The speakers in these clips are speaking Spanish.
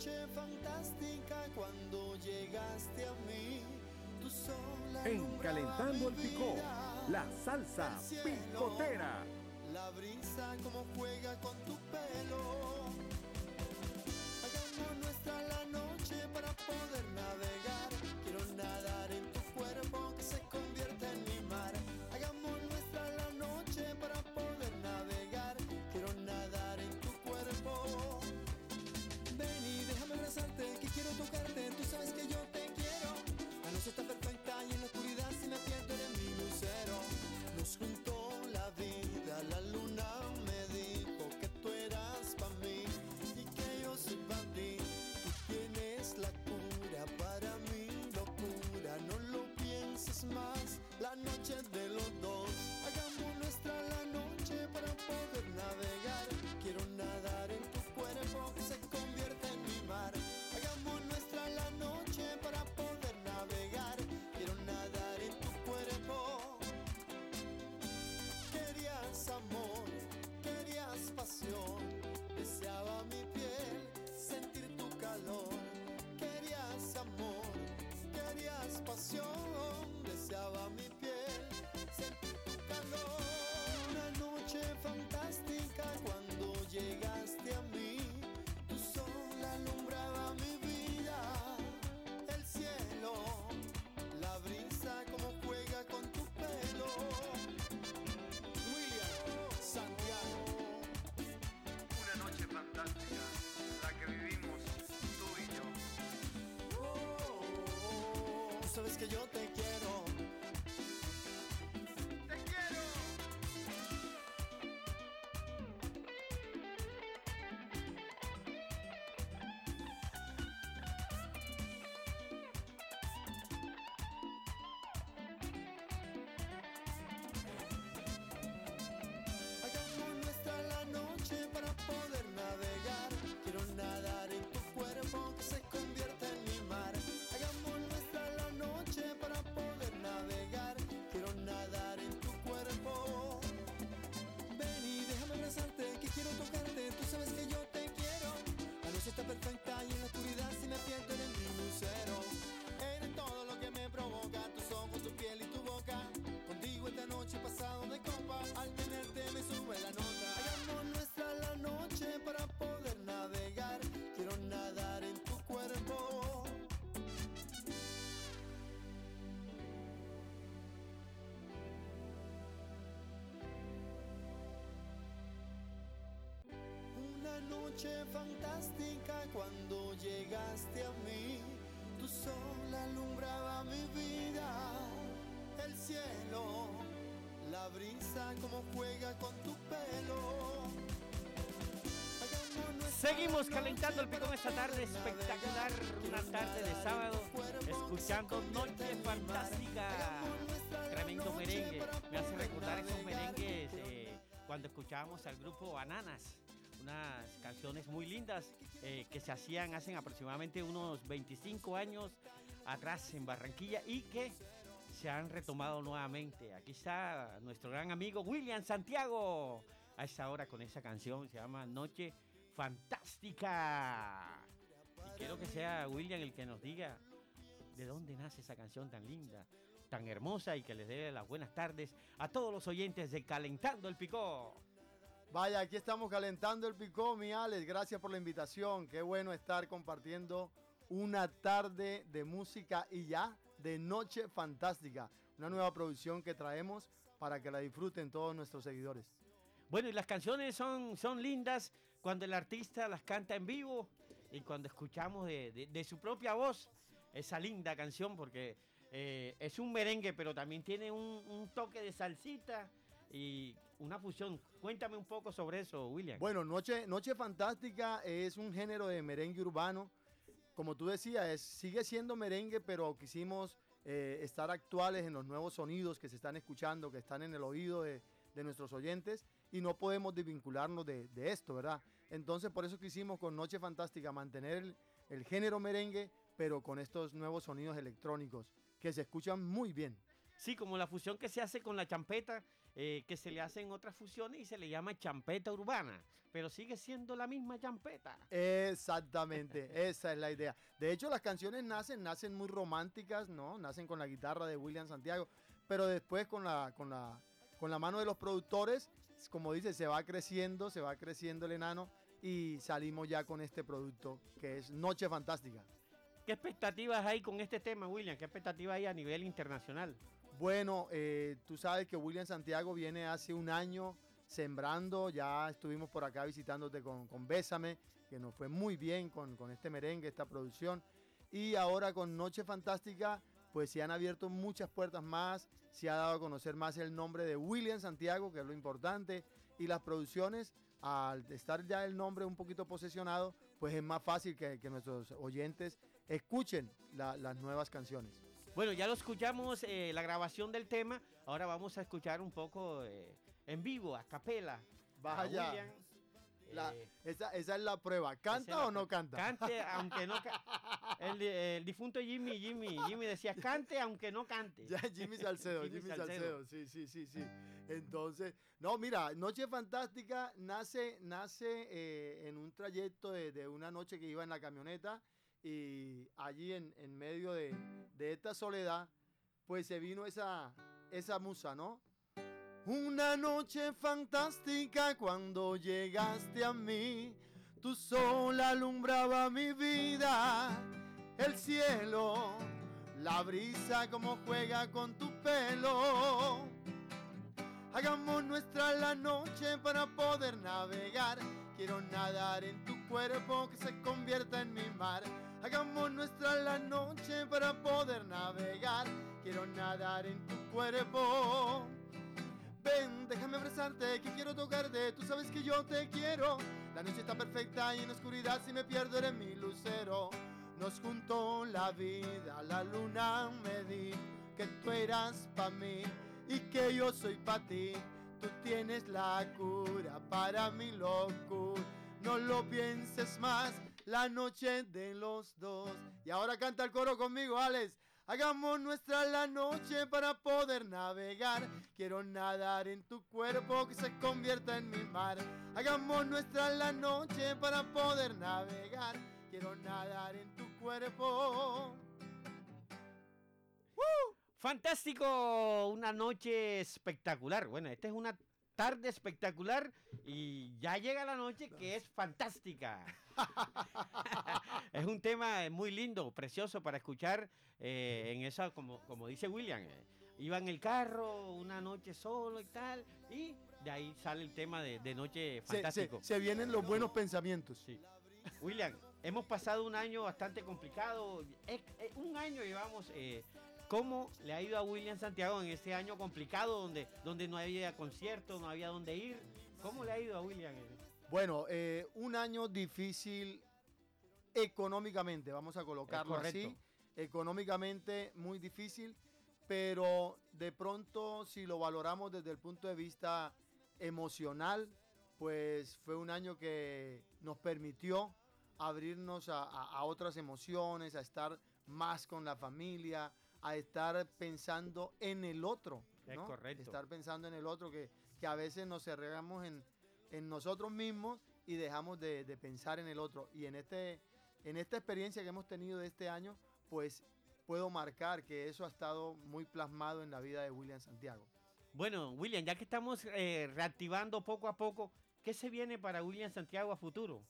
noche fantástica cuando llegaste a mí. Tú sola En Calentando el Picó, la salsa picotera. La brisa como juega con tu pelo. Hagamos nuestra la noche para poder navegar. Sabes que yo te quiero. La noche está perfecta sabes que yo noche fantástica cuando llegaste a mí. Tu sol alumbraba mi vida. El cielo, la brisa como juega con tu pelo. Seguimos calentando el picón esta tarde espectacular, una tarde de sábado, escuchando Noche. Fantástica. Tremendo merengue. Me hace recordar esos merengues eh, cuando escuchábamos al grupo Bananas. Unas canciones muy lindas eh, que se hacían hace aproximadamente unos 25 años atrás en Barranquilla y que se han retomado nuevamente. Aquí está nuestro gran amigo William Santiago a esta hora con esa canción. Se llama Noche Fantástica. Y quiero que sea William el que nos diga de dónde nace esa canción tan linda, tan hermosa y que les dé las buenas tardes a todos los oyentes de Calentando el Picó. Vaya, aquí estamos calentando el picó, mi Alex. Gracias por la invitación. Qué bueno estar compartiendo una tarde de música y ya de Noche Fantástica. Una nueva producción que traemos para que la disfruten todos nuestros seguidores. Bueno, y las canciones son, son lindas cuando el artista las canta en vivo y cuando escuchamos de, de- su propia voz esa linda canción, porque eh, es un merengue, pero también tiene un, un toque de salsita y una fusión. Cuéntame un poco sobre eso, William. Bueno, Noche, Noche Fantástica es un género de merengue urbano. Como tú decías, es- sigue siendo merengue, pero quisimos eh, estar actuales en los nuevos sonidos que se están escuchando, que están en el oído de, de nuestros oyentes y no podemos desvincularnos de, de esto, ¿verdad? Entonces por eso quisimos con Noche Fantástica mantener el, el género merengue, pero con estos nuevos sonidos electrónicos que se escuchan muy bien. Sí, como la fusión que se hace con la champeta eh, que se le hacen otras fusiones y se le llama champeta urbana, pero sigue siendo la misma champeta. Exactamente, esa es la idea. De hecho, las canciones nacen, nacen muy románticas, ¿no? Nacen con la guitarra de William Santiago, pero después con la, con la, con la mano de los productores, como dice, se va creciendo, se va creciendo el enano y salimos ya con este producto que es Noche Fantástica. ¿Qué expectativas hay con este tema, William? ¿Qué expectativas hay a nivel internacional? Bueno, eh, tú sabes que William Santiago viene hace un año sembrando, ya estuvimos por acá visitándote con, con Bésame, que nos fue muy bien con, con este merengue, esta producción. Y ahora con Noche Fantástica, pues se han abierto muchas puertas más, se ha dado a conocer más el nombre de William Santiago, que es lo importante, y las producciones, al estar ya el nombre un poquito posesionado, pues es más fácil que, nuestros oyentes escuchen la- las nuevas canciones. Bueno, ya lo escuchamos, eh, la grabación del tema. Ahora vamos a escuchar un poco eh, en vivo, a capela. a Vaya. William. La- Eh, esa, esa es la prueba. ¿Canta o no canta? Cante, aunque no ca- el, el difunto Jimmy, Jimmy, Jimmy decía, cante aunque no cante. Ya, Jimmy Salcedo, Jimmy Jimmy, Salcedo. Salcedo. sí, sí, sí, sí. Entonces, no, mira, Noche Fantástica nace, nace eh, en un trayecto de, de una noche que iba en la camioneta y allí en, en medio de, de esta soledad, pues se vino esa, esa musa, ¿no? Una noche fantástica cuando llegaste a mí, tu sol alumbraba mi vida, el cielo, la brisa como juega con tu pelo. Hagamos nuestra la noche para poder navegar. Quiero nadar en tu cuerpo que se convierta en mi mar. Hagamos nuestra la noche para poder navegar. Quiero nadar en tu cuerpo. Ven, déjame abrazarte, que quiero tocarte. Tú sabes que yo te quiero. La noche está perfecta y en oscuridad si me pierdo eres mi lucero. Nos juntó la vida, la luna me dijo que tú eras para mí y que yo soy para ti. Tú tienes la cura para mi locura. No lo pienses más, la noche de los dos. Y ahora canta el coro conmigo, Alex. Hagamos nuestra la noche para poder navegar. Quiero nadar en tu cuerpo que se convierta en mi mar. Hagamos nuestra la noche para poder navegar. Quiero nadar en tu cuerpo. Fantástico, una noche espectacular. Bueno, esta es una tarde espectacular y ya llega la noche que es fantástica. es un tema muy lindo, precioso para escuchar eh, en esa, como, como dice William. eh, iba en el carro una noche solo y tal, y de ahí sale el tema de, de noche Se, se- fantástico. se vienen los buenos pensamientos. Sí. William, hemos pasado un año bastante complicado. Es- es un año llevamos. eh, ¿Cómo le ha ido a William Santiago en este año complicado donde, donde no había concierto, no había dónde ir? ¿Cómo le ha ido a William? Bueno, eh, un año difícil económicamente, vamos a colocarlo así. Económicamente muy difícil, pero de pronto si lo valoramos desde el punto de vista emocional, pues fue un año que nos permitió abrirnos a, a- a otras emociones, a estar más con la familia, a estar pensando en el otro. Es ¿no? correcto. Estar pensando en el otro, que, que a veces nos cerramos en, en nosotros mismos y dejamos de, de pensar en el otro. Y en, este, en esta experiencia que hemos tenido de este año, pues puedo marcar que eso ha estado muy plasmado en la vida de William Santiago. Bueno, William, ya que estamos eh, reactivando poco a poco, ¿qué se viene para William Santiago a futuro?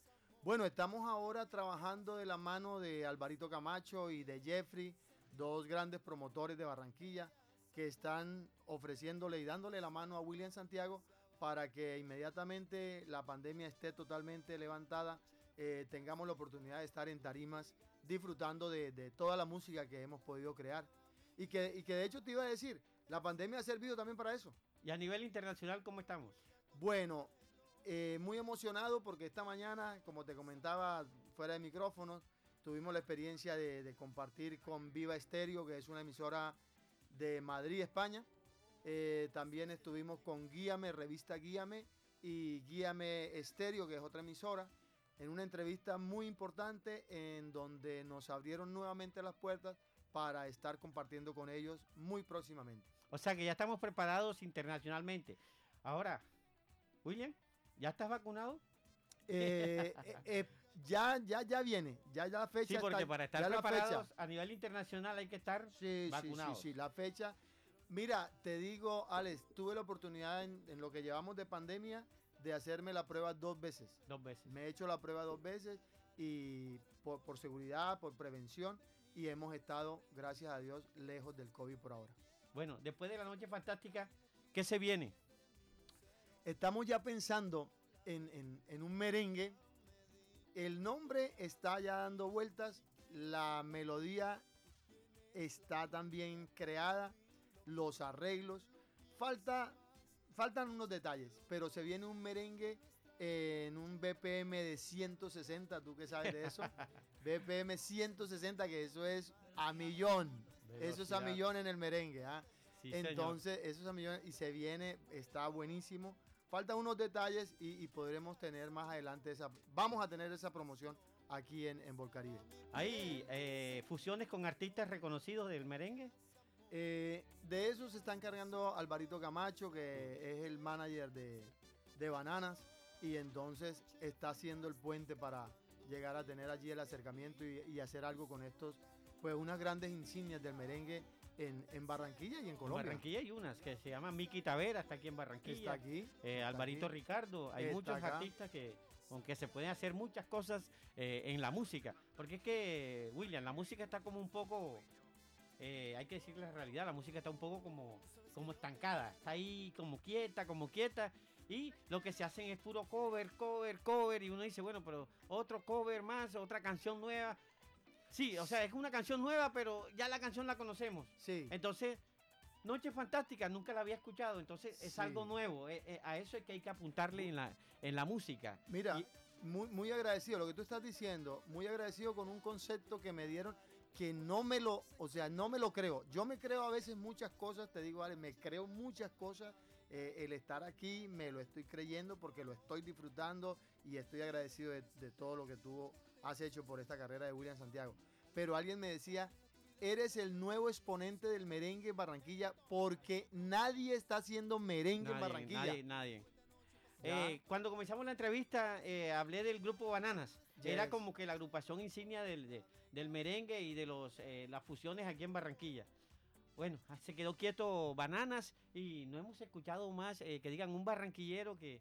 Bueno, estamos ahora trabajando de la mano de Alvarito Camacho y de Jeffrey, dos grandes promotores de Barranquilla, que están ofreciéndole y dándole la mano a William Santiago para que inmediatamente la pandemia esté totalmente levantada, eh, tengamos la oportunidad de estar en tarimas disfrutando de, de toda la música que hemos podido crear. Y que, y que de hecho te iba a decir, la pandemia ha servido también para eso. Y a nivel internacional, ¿cómo estamos? Bueno, eh, muy emocionado porque esta mañana, como te comentaba fuera de micrófonos, tuvimos la experiencia de, de compartir con Viva Estéreo, que es una emisora de Madrid, España. Eh, también estuvimos con Guíame, revista Guíame, y Guíame Estéreo, que es otra emisora. en una entrevista muy importante en donde nos abrieron nuevamente las puertas para estar compartiendo con ellos muy próximamente. O sea que ya estamos preparados internacionalmente. Ahora, William, ¿ya estás vacunado? Eh, eh, eh, ya, ya, ya viene, ya, ya la fecha. Sí, porque está- para estar fecha. preparados a nivel internacional hay que estar Sí, sí, sí, vacunados. sí, la fecha. Mira, te digo, Alex, tuve la oportunidad en, en lo que llevamos de pandemia de hacerme la prueba dos veces. dos veces. Me he hecho la prueba dos veces y por, por seguridad, por prevención y hemos estado, gracias a Dios, lejos del COVID por ahora. Bueno, después de la noche fantástica, ¿qué se viene? Estamos ya pensando en, en- en un merengue. El nombre está ya dando vueltas, la melodía está también creada, los arreglos. Falta, faltan unos detalles, pero se viene un merengue en un BPM de 160, tú que sabes de eso. BPM 160, que eso es a millón. Eso es a millón en el merengue. ¿ah? Sí, señor. Entonces, eso es a millón y se viene, está buenísimo. Faltan unos detalles y, y podremos tener más adelante esa, vamos a tener esa promoción aquí en, en Volcaribe. ¿Hay eh, fusiones con artistas reconocidos del merengue? Eh, de eso se está encargando Alvarito Camacho, que es el manager de, de Bananas, y entonces está haciendo el puente para llegar a tener allí el acercamiento y, y hacer algo con estos, pues unas grandes insignias del merengue en, en Barranquilla y en En Colombia. Barranquilla hay unas que se llaman Miki Tavera, está aquí en Barranquilla. Está aquí. Eh, está Alvarito aquí. Ricardo, hay muchos acá. artistas que, con que se pueden hacer muchas cosas eh, en la música. Porque es que, William, la música está como un poco, eh, hay que decir la realidad, la música está un poco como, como estancada, está ahí como quieta, como quieta. Y lo que se hacen es puro cover, cover, cover. Y uno dice, bueno, pero otro cover más, otra canción nueva. Sí, o sea, es una canción nueva, pero ya la canción la conocemos. Sí. Entonces, Noche Fantástica, nunca la había escuchado, entonces es Sí. algo nuevo. eh, eh, a eso es que hay que apuntarle en la, en la música. Mira, Y- muy, muy agradecido, lo que tú estás diciendo, muy agradecido con un concepto que me dieron que no me lo, o sea, no me lo creo. Yo me creo a veces muchas cosas, te digo, Ale, me creo muchas cosas. eh, el estar aquí me lo estoy creyendo porque lo estoy disfrutando y estoy agradecido de, de todo lo que tú has hecho por esta carrera de William Santiago. Pero alguien me decía, eres el nuevo exponente del merengue en Barranquilla porque nadie está haciendo merengue en Barranquilla. nadie, nadie. Eh, cuando comenzamos la entrevista, eh, hablé del grupo Bananas. Era como que la agrupación insignia del, de- del merengue y de los, eh, las fusiones aquí en Barranquilla. Bueno, se quedó quieto Bananas y no hemos escuchado más que digan un barranquillero que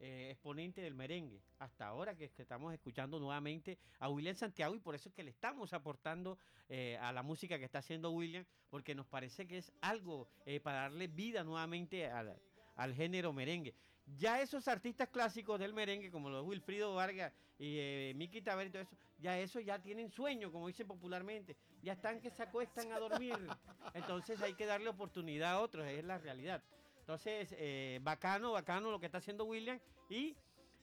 eh, exponente del merengue. Hasta ahora que, que estamos escuchando nuevamente a William Santiago y por eso es que le estamos aportando eh, a la música que está haciendo William, porque nos parece que es algo eh, para darle vida nuevamente al, al género merengue. Ya esos artistas clásicos del merengue, como los Wilfrido Vargas y eh, Miki Taver y todo eso, ya eso ya tienen sueño, como dicen popularmente. Ya están que se acuestan a dormir. Entonces hay que darle oportunidad a otros, es la realidad. Entonces, eh, bacano, bacano lo que está haciendo William. Y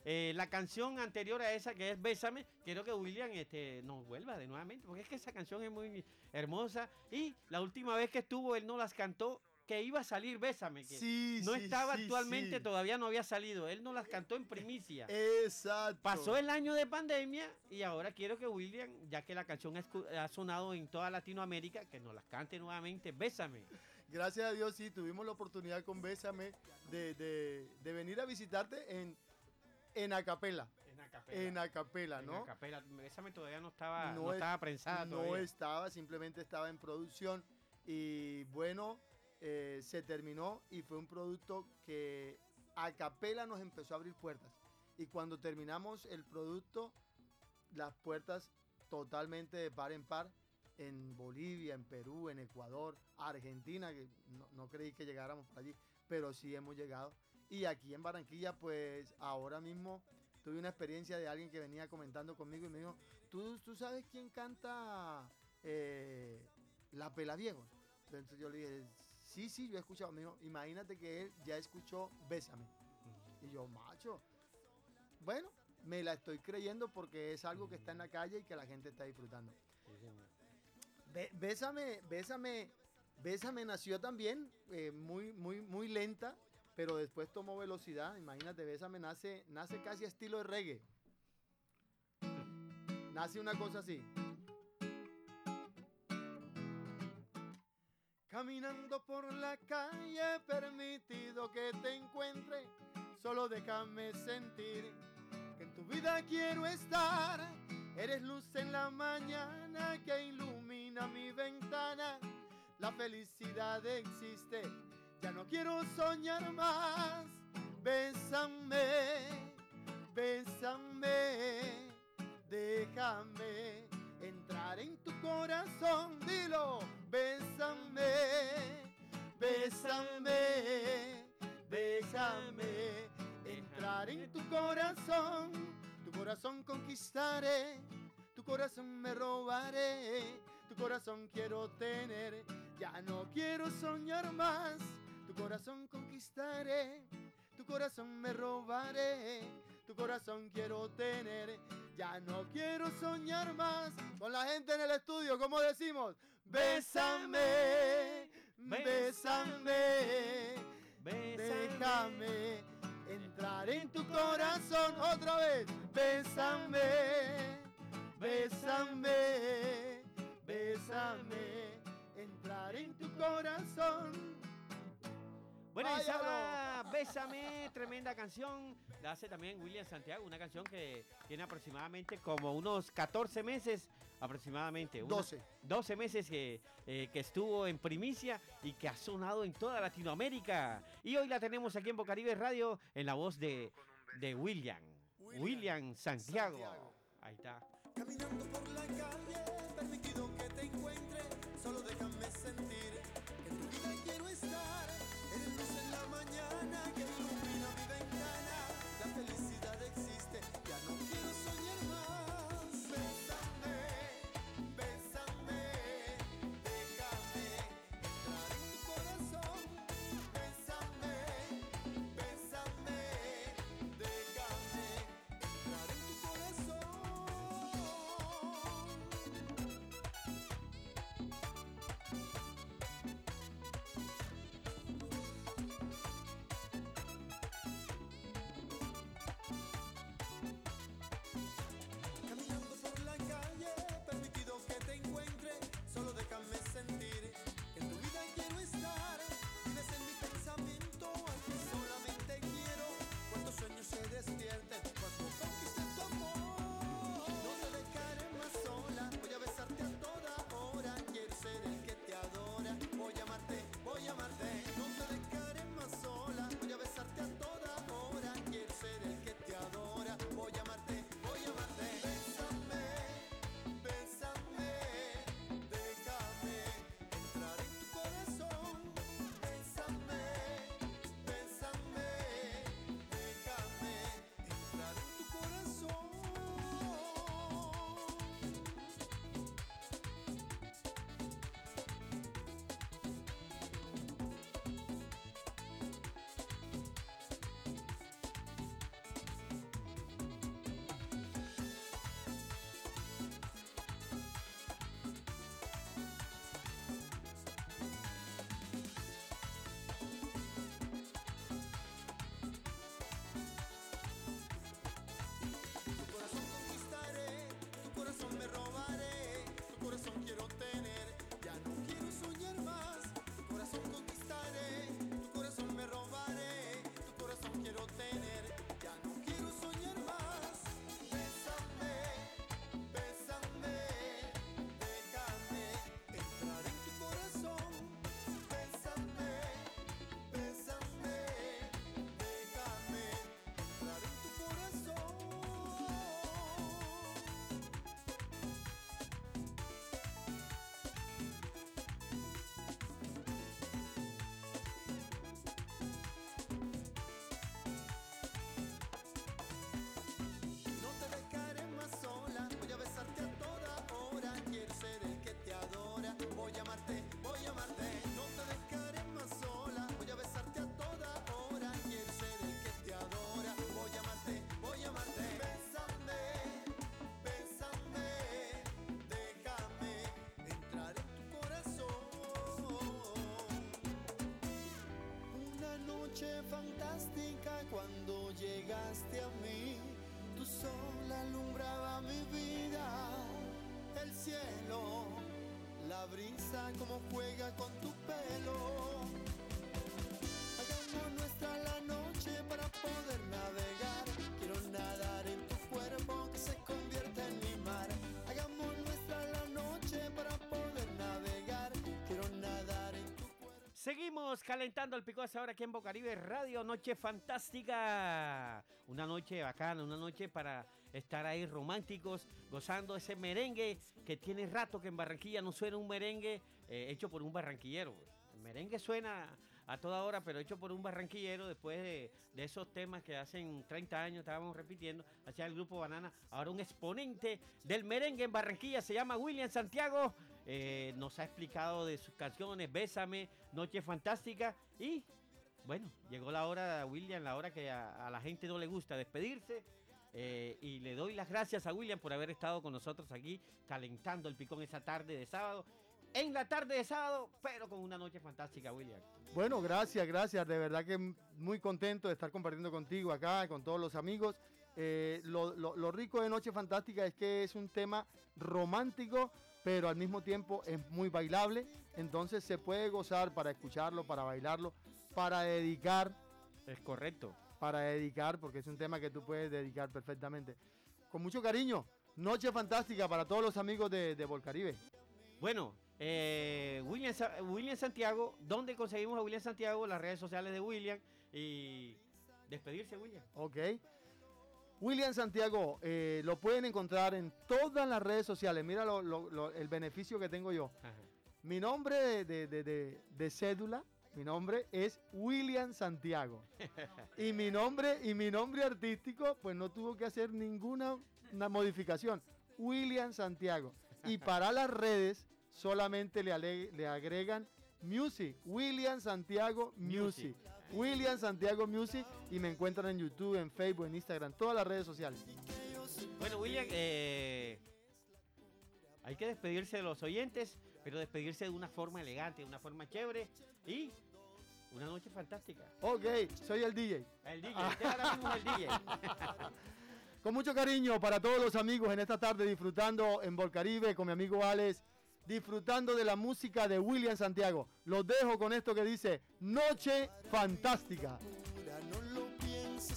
eh, la canción anterior a esa, que es Bésame, quiero que William este, nos vuelva de nuevamente, porque es que esa canción es muy hermosa. Y la última vez que estuvo, él no las cantó, que iba a salir Bésame, que Sí, no sí, estaba sí, actualmente, todavía no había salido. Él no las cantó en primicia. Exacto. Pasó el año de pandemia y ahora quiero que William, ya que la canción ha sonado en toda Latinoamérica, que nos las cante nuevamente. Bésame. Gracias a Dios, sí, tuvimos la oportunidad con Bésame de, de- de venir a visitarte en, en Acapela. En acapela. En Acapela, En ¿no? acapela. Bésame todavía no estaba, no No es- estaba prensada No todavía. estaba, simplemente estaba en producción. Y bueno, eh, se terminó y fue un producto que Acapela nos empezó a abrir puertas. Y cuando terminamos el producto, las puertas totalmente de par en par en Bolivia, en Perú, en Ecuador, Argentina, que no, no creí que llegáramos por allí, pero sí hemos llegado. Y aquí en Barranquilla, pues ahora mismo tuve una experiencia de alguien que venía comentando conmigo y me dijo, ¿tú, tú sabes quién canta eh, La Pelaviego? Entonces yo le dije, sí, sí, yo he escuchado. Me dijo, imagínate que él ya escuchó Bésame. Y yo, macho. Bueno, me la estoy creyendo porque es algo que está en la calle y que la gente está disfrutando. Bésame, Bésame, Bésame nació también eh, muy, muy, muy lenta, pero después tomó velocidad. Imagínate, Bésame nace, nace casi estilo de reggae. nace una cosa así. Caminando por la calle, permitido que te encuentre, solo déjame sentir que en tu vida quiero estar. Eres luz en la mañana que ilumina mi ventana. La felicidad existe, ya no quiero soñar más. Bésame, bésame, déjame entrar en tu corazón. Dilo, bésame, bésame, bésame, entrar en tu corazón. Tu corazón conquistaré, tu corazón me robaré, tu corazón quiero tener. Ya no quiero soñar más, tu corazón conquistaré, tu corazón me robaré, tu corazón quiero tener. Ya no quiero soñar más. Con la gente en el estudio, como decimos, bésame, bésame, déjame entrar en tu corazón otra vez. Bésame, bésame, bésame, entrar en tu corazón. Bueno, y esa Bésame, tremenda canción, la hace también William Santiago, una canción que tiene aproximadamente como unos 14 meses, aproximadamente. unos 12. 12 meses que, eh, que estuvo en primicia y que ha sonado en toda Latinoamérica. Y hoy la tenemos aquí en Bocaribe Radio en la voz de, de William, William William Santiago. Santiago. Ahí está. Caminando por la calle, déjame sentir en tu vida quiero estar. Eres luz en la mañana que ilumina mi ventana. La felicidad existe, ya no quiero soñar más. Noche fantástica cuando llegaste a mí, tú sola alumbraba mi vida, el cielo, la brisa como Seguimos calentando el pico hasta ahora aquí en Bocaribe Radio, noche fantástica. Una noche bacana, una noche para estar ahí románticos, gozando ese merengue que tiene rato que en Barranquilla no suena un merengue eh, hecho por un barranquillero. El merengue suena a toda hora, pero hecho por un barranquillero después de, de esos temas que hacen 30 años estábamos repitiendo, hacia el grupo Banana. Ahora un exponente del merengue en Barranquilla se llama William Santiago. Eh, nos ha explicado de sus canciones, Bésame, Noche Fantástica y bueno, llegó la hora, William, la hora que a, la gente no le gusta despedirse. eh, y le doy las gracias a William por haber estado con nosotros aquí calentando el picón esa tarde de sábado. En la tarde de sábado, pero con una noche fantástica, William. Bueno, gracias, gracias. De verdad que muy contento de estar compartiendo contigo acá, con todos los amigos. Eh, lo rico de Noche Fantástica es que es un tema romántico, pero al mismo tiempo es muy bailable. Entonces se puede gozar para escucharlo, para bailarlo, para dedicar, Es correcto. para dedicar, porque es un tema que tú puedes dedicar perfectamente. Con mucho cariño, Noche Fantástica para todos los amigos de, de Volcaribe. Bueno, eh, William, William Santiago, ¿dónde conseguimos a William Santiago? Las redes sociales de William y despedirse, William. Ok. William Santiago, eh, lo pueden encontrar en todas las redes sociales. Mira lo- lo- lo- el beneficio que tengo yo. Ajá. Mi nombre de, de- de- de- de cédula, mi nombre es William Santiago. y mi nombre y mi nombre artístico, pues no tuvo que hacer ninguna una modificación. William Santiago. Y para las redes solamente le agregan Music, William Santiago Music. William Santiago Music y me encuentran en YouTube, en Facebook, en Instagram, todas las redes sociales. Bueno, William, eh, hay que despedirse de los oyentes, pero despedirse de una forma elegante, de una forma chévere y una noche fantástica. Ok, soy el DJ. El DJ, usted ahora mismo es el DJ. Con mucho cariño para todos los amigos en esta tarde disfrutando en Volcaribe con mi amigo Alex, disfrutando de la música de William Santiago. Los dejo con esto que dice Noche Fantástica.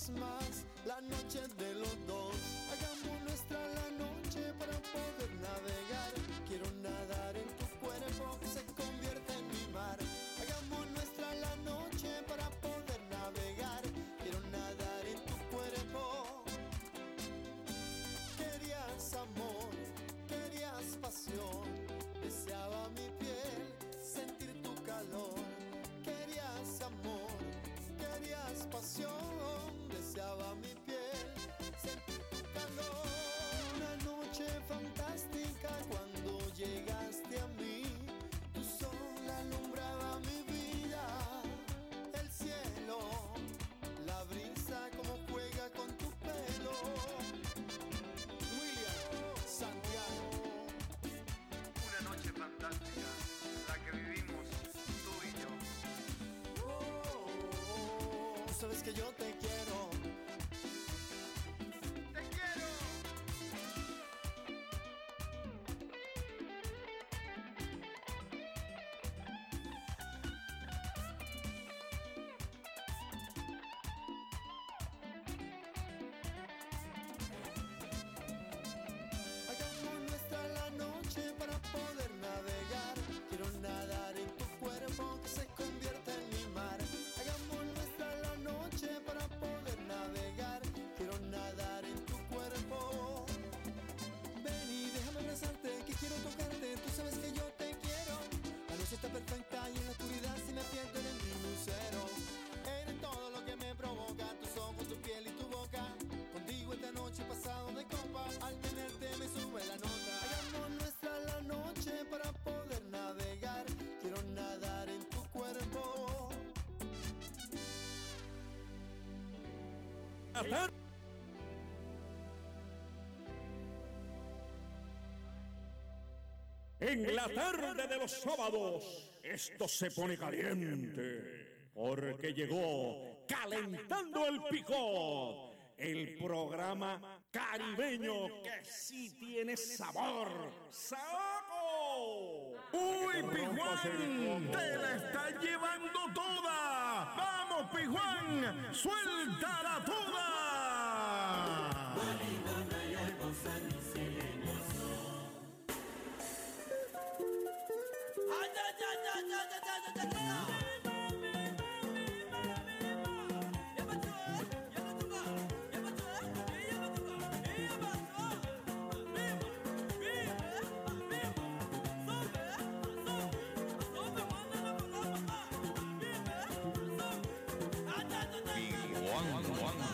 La noche de los dos. Hagamos nuestra la noche para poder navegar. Quiero nadar en tu cuerpo que se convierta en mi mar. Hagamos nuestra la noche para poder navegar. Quiero nadar en tu cuerpo. Querías amor, querías pasión. Deseaba mi piel sentir tu calor. Querías amor, querías pasión. Mi piel tu calor. Una noche fantástica cuando llegaste a mí. Tu sol alumbraba mi vida. El cielo, la brisa como juega con tu pelo. William Santiago. Una noche fantástica, la que vivimos tú y yo. Tú sabes que yo En la tarde de los sábados, esto se pone caliente, porque llegó Calentando el Picot, el programa caribeño que sí tiene sabor. ¡Saoco! ¡Uy, Pijuán! ¡Te la estás llevando toda! ¡Vamos, Pijuán! ¡Suéltala toda! El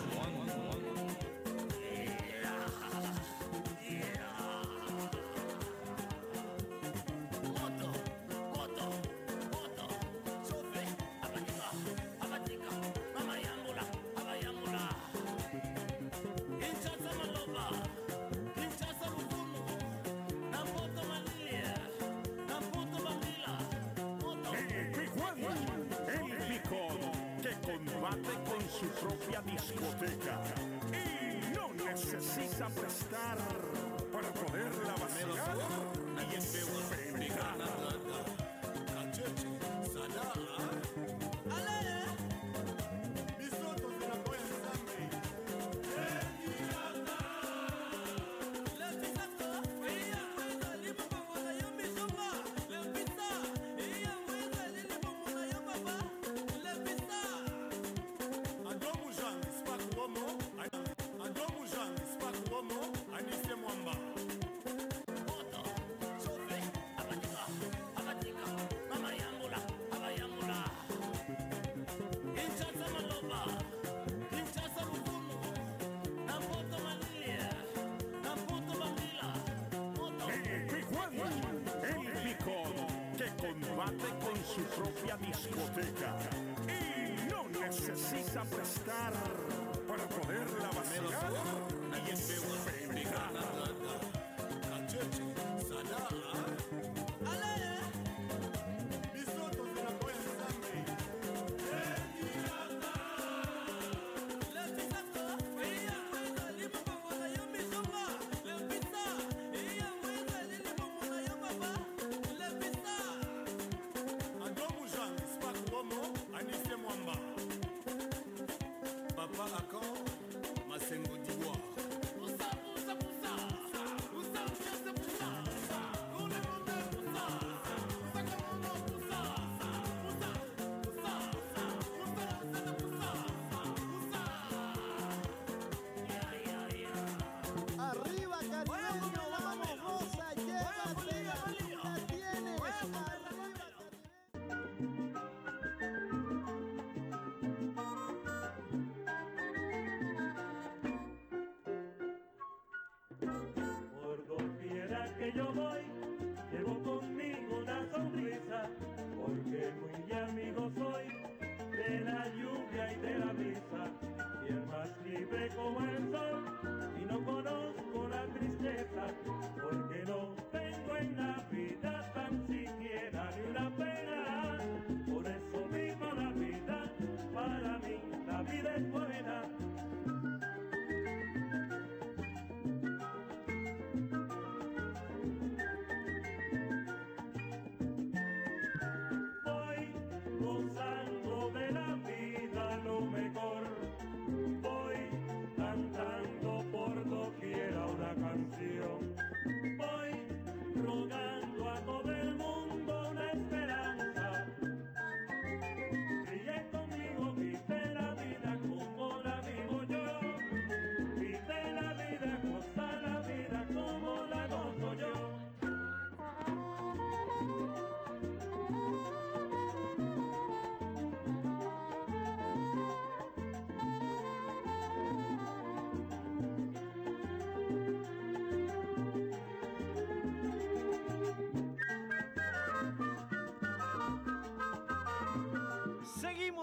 propia discoteca y no necesita prestar para poderla vaciar y no necesita prestar Papa Akon, Masengo d'Ivoire. Por doquiera que yo voy, llevo conmigo una sonrisa, porque muy amigo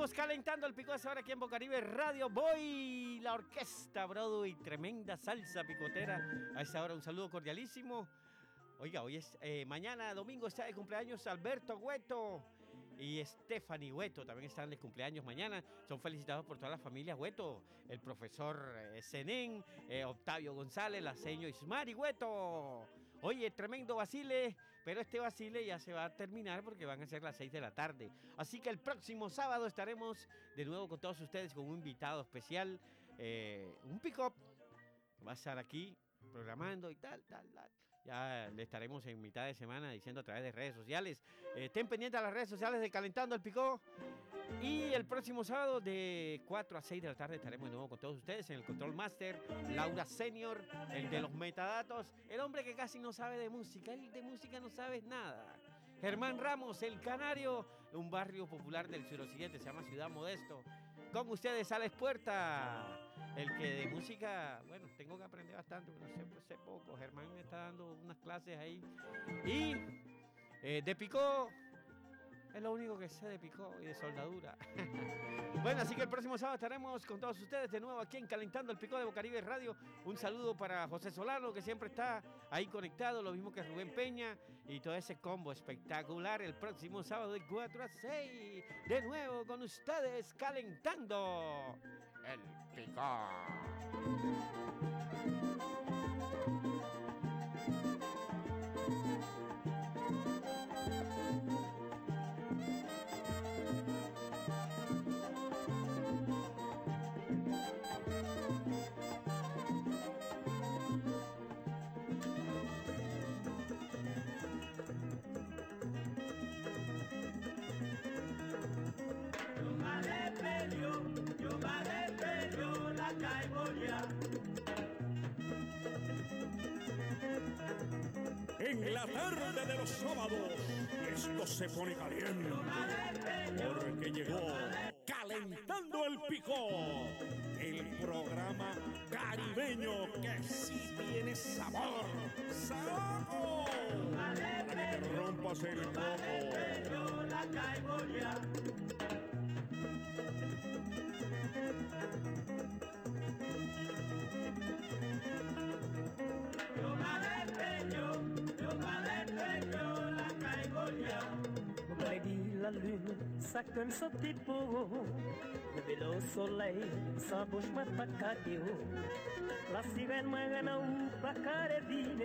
Calentando el pico ahora aquí en Bocaribe Radio Boy, la orquesta Broadway, tremenda salsa picotera. A esta hora un saludo cordialísimo. Oiga, hoy es eh, mañana domingo está de cumpleaños Alberto Hueto. y Stephanie Hueto también están de cumpleaños mañana. Son felicitados por toda la familia Hueto, el profesor eh, eh, Octavio González, la seño Ismari Hueto. Oye, tremendo Basile, pero este Basile ya se va a terminar porque van a ser las 6 de la tarde. Así que el próximo sábado estaremos de nuevo con todos ustedes con un invitado especial, eh, un pick-up. Va a estar aquí programando y tal, tal, tal. Ya le estaremos en mitad de semana diciendo a través de redes sociales. Eh, estén pendientes a las redes sociales de Calentando el Picó. Y el próximo sábado de 4 a 6 de la tarde estaremos de nuevo con todos ustedes en el Control Master. Laura Senior, el de los metadatos, el hombre que casi no sabe de música. Él de música no sabe nada. Germán Ramos, el Canario, un barrio popular del suroccidente, se llama Ciudad Modesto. Con ustedes, Alex Puerta, el que de música, bueno, tengo que aprender bastante, pero sé, pues, sé poco. Germán me está dando unas clases ahí. Y eh, de Picó, es lo único que sé de Picó y de soldadura. bueno, así que el próximo sábado estaremos con todos ustedes de nuevo aquí en Calentando el Picó de Bocaribe Radio. Un saludo para José Solano, que siempre está ahí conectado, lo mismo que Rubén Peña y todo ese combo espectacular el próximo sábado de 4 a 6. De nuevo con ustedes calentando el Picó. En la tarde de los sábados, esto se pone caliente. Porque llegó Calentando el Picó, el programa caribeño que sí tiene sabor. ¡Sabor! Para que te rompas el coco. Lady la lune, sa sa petit. Le vélo soleil, sa bouche m'a pas La sirène m'a ou pas vine.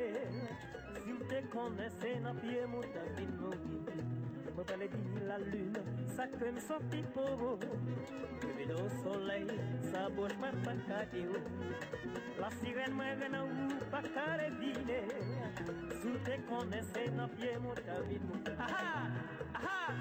Si vous te connaissez, n'a pied mouta vine me baladie la lune, sa crème son petit pauvre. Levé soleil, sa bouche m'a pas cadéo. La sirène m'a rien ou pas carré. Sous tes connaissances, n'a pied mon Ah ah! Ah ah!